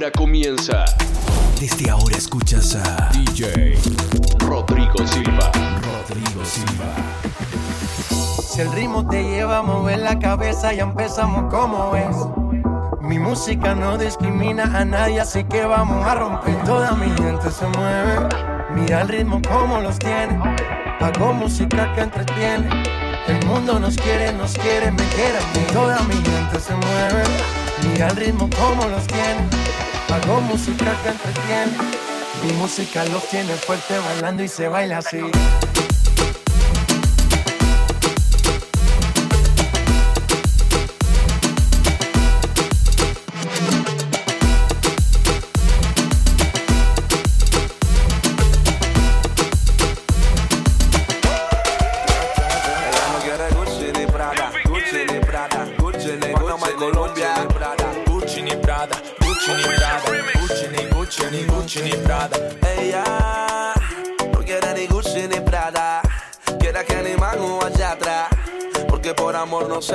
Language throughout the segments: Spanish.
ahora comienza. Desde ahora escuchas a DJ Rodrigo Silva. Rodrigo Silva. Si el ritmo te lleva a mover la cabeza, ya empezamos como es. Mi música no discrimina a nadie, así que vamos a romper. Toda mi gente se mueve. Mira el ritmo como los tiene. Hago música que entretiene. El mundo nos quiere, nos quiere, me quiere. Toda mi gente se mueve. Mira el ritmo como los tiene. Hago música que entretiene. Mi música los tiene fuerte bailando y se baila así.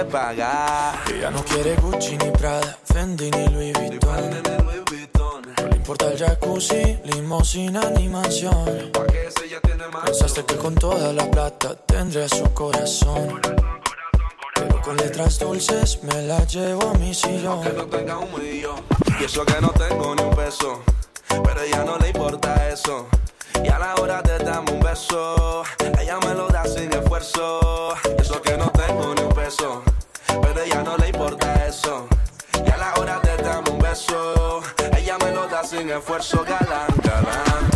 Amor no se paga. Ella no quiere Gucci ni Prada, Fendi ni Louis Vuitton. No le importa el jacuzzi, limosina ni mansión. Pensaste que con toda la plata tendría su corazón. Pero con letras dulces me la llevo a mi que sillón. no tenga un millón. Y eso que no tengo ni un peso, pero ella no le importa eso. Y a la hora de darme un beso, ella me lo da sin esfuerzo. Sin esfuerzo, galán, galán.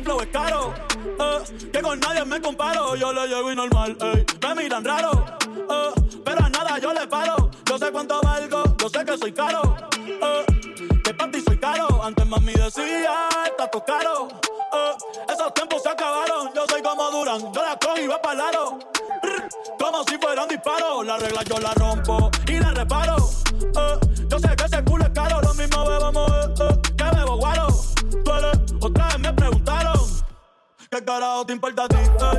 Flow es caro. Eh, que con nadie me comparo. Yo le llego y normal. Me miran raro. eh, pero a nada yo le paro. Yo sé cuánto valgo, yo sé que soy caro. eh, que para ti soy caro. Antes mami decía, está todo caro. eh, esos tiempos se acabaron. Yo soy como Duran, yo la cojo y va para lado. Como si fuera un disparo, la regla yo la rompo y la reparo. Te importa a?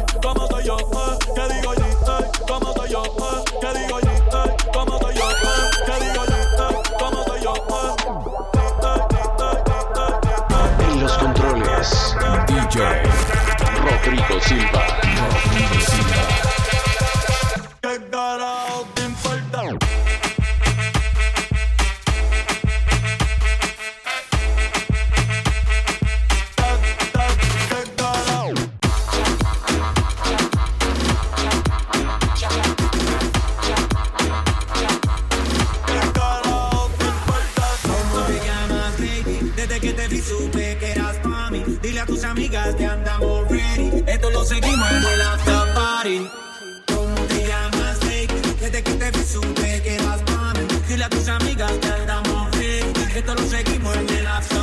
Te vi supe que eras pa' mí. Dile a tus amigas que andamos ready. Esto lo seguimos en el after party. ¿Cómo te llamas, baby? Desde que te vi supe que eras pa' mí. Dile a tus amigas que andamos ready. Esto lo seguimos en el after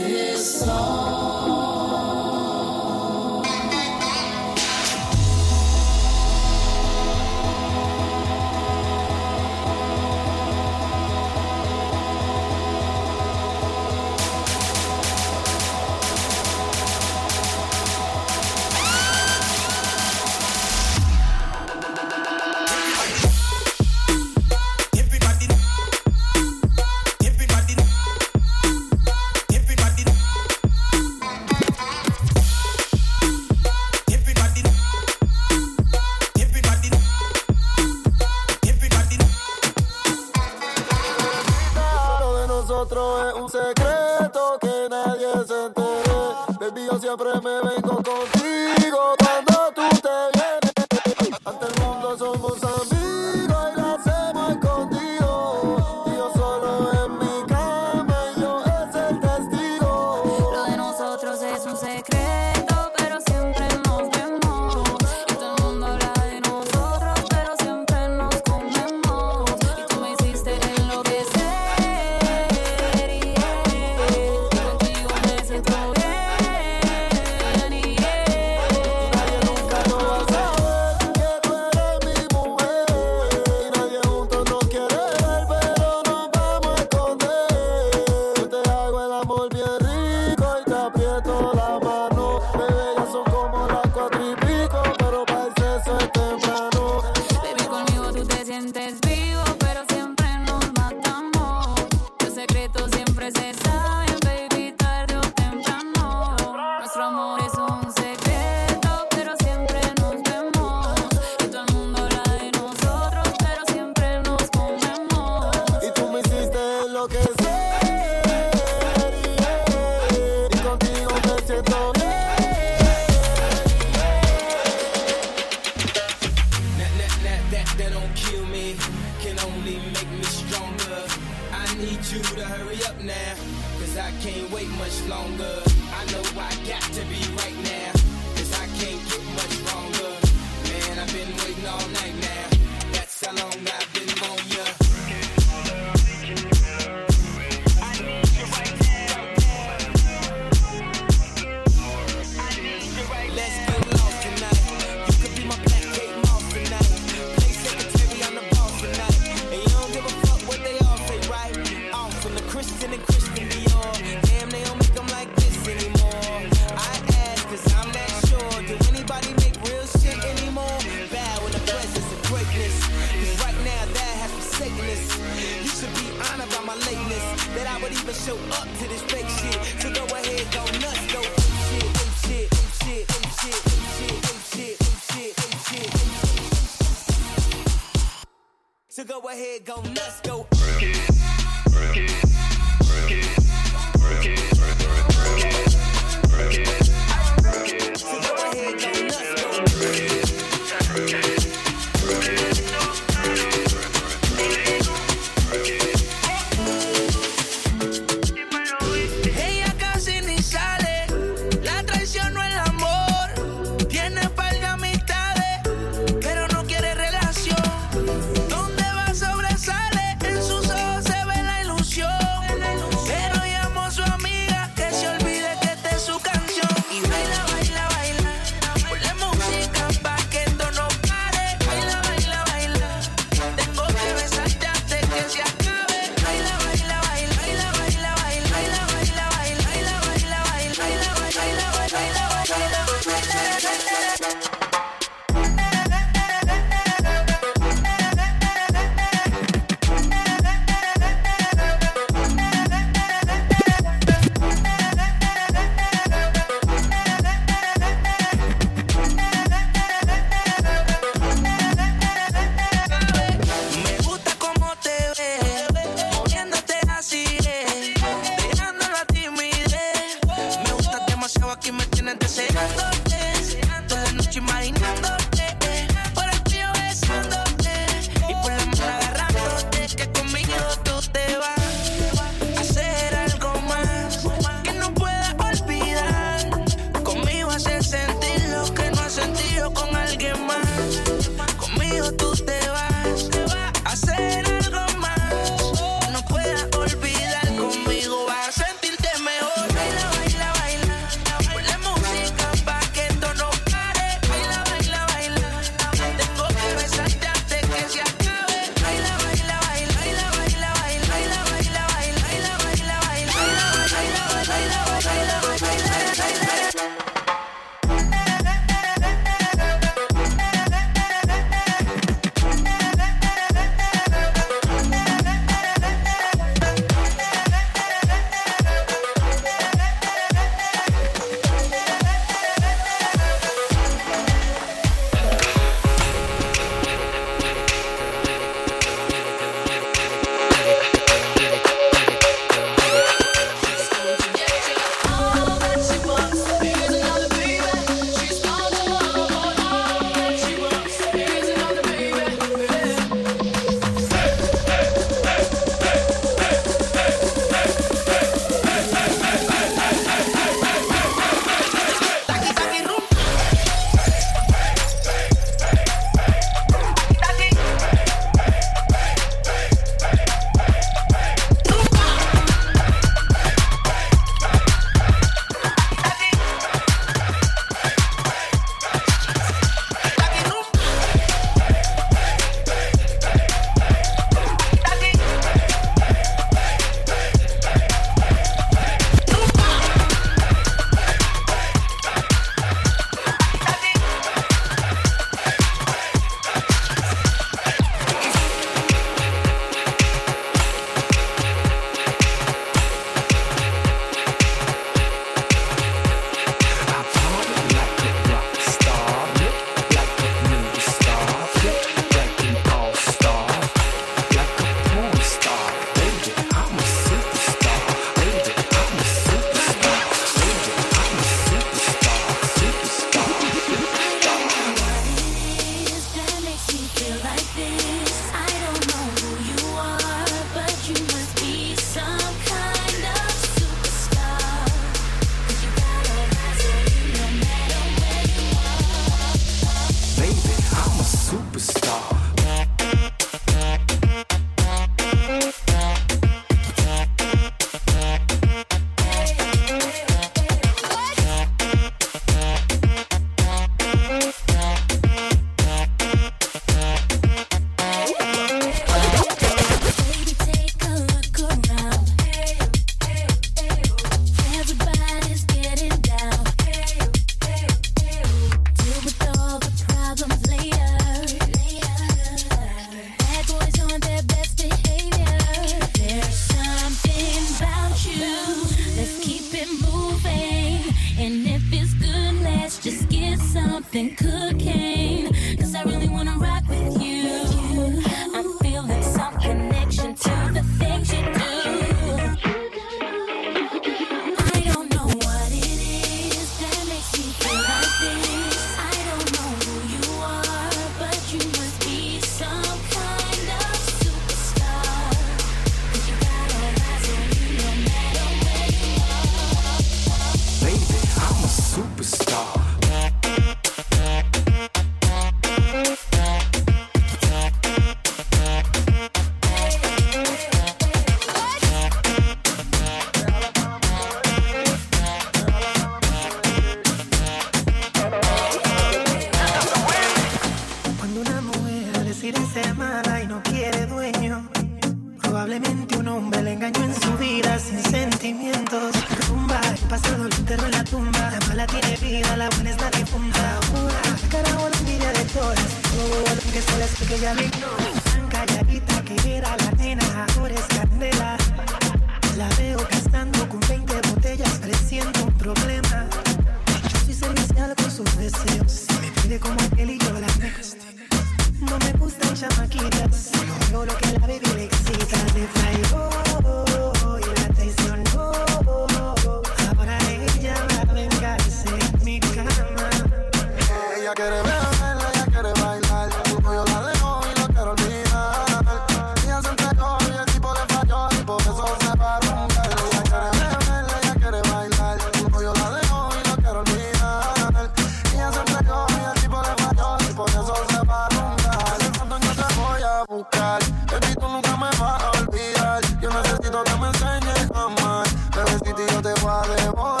agua de boda.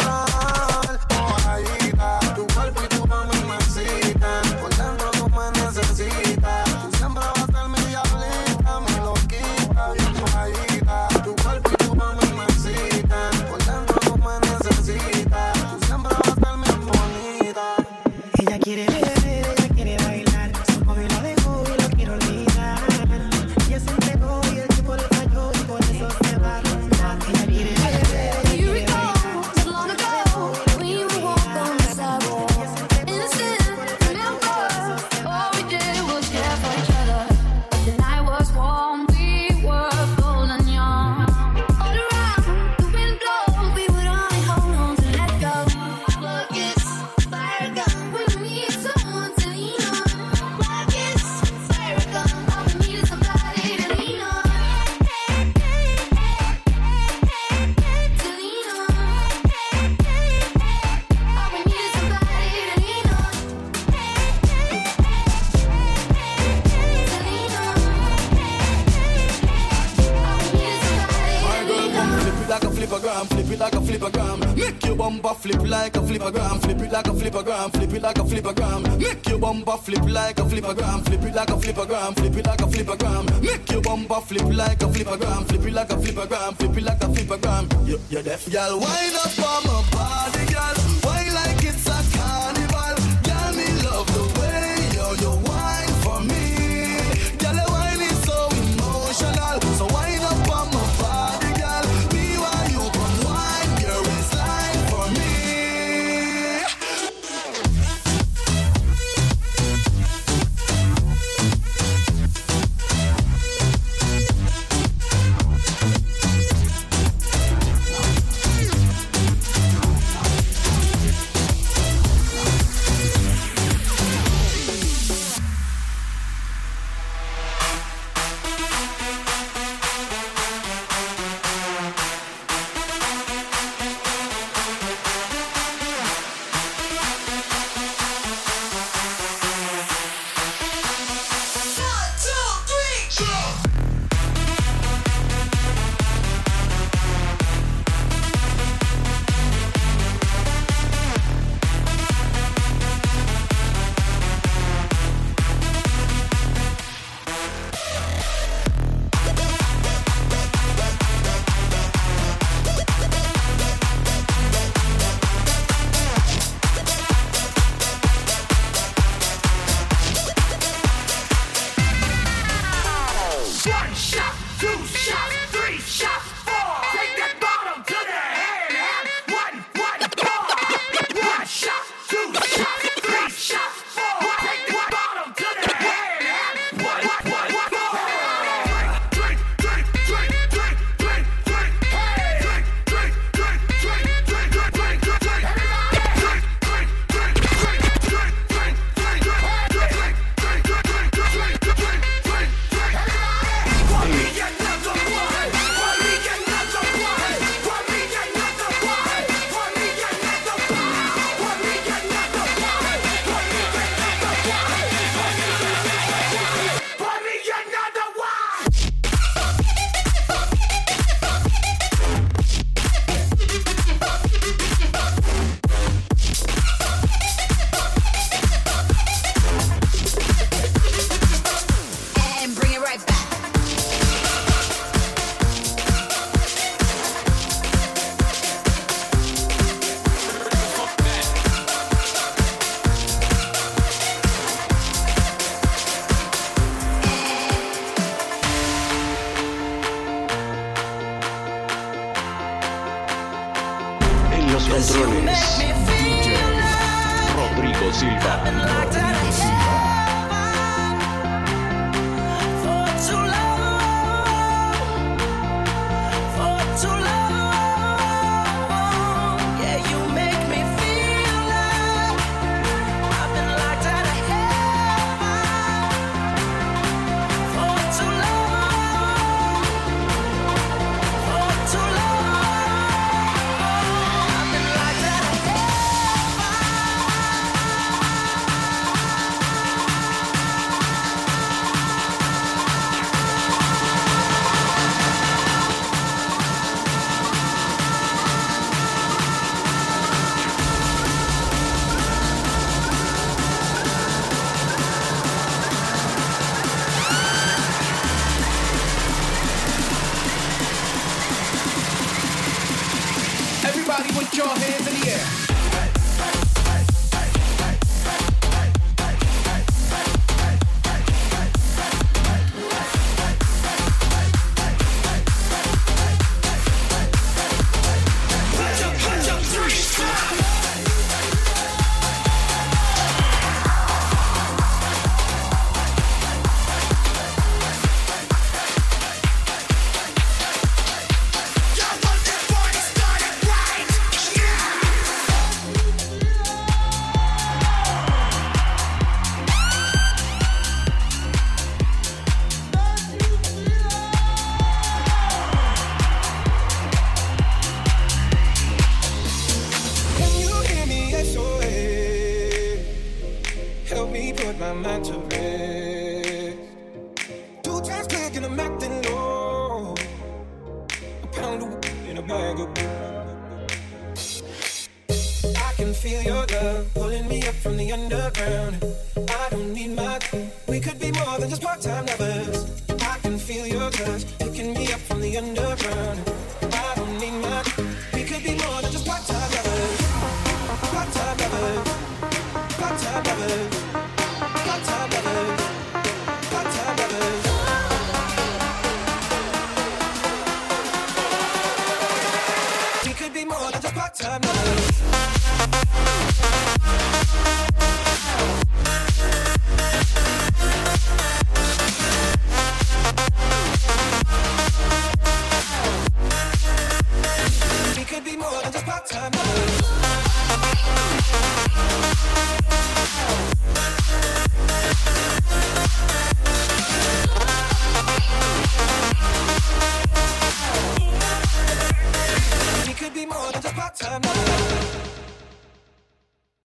flippergram, flip it like a flippergram. Make your bumper flip like a flippergram, flip it like a flippergram, flip it like a flippergram. Make your bumper flip like a flippergram, flip it like a flippergram, flip it like a flippergram. You, you're deaf, y'all wind up on my body.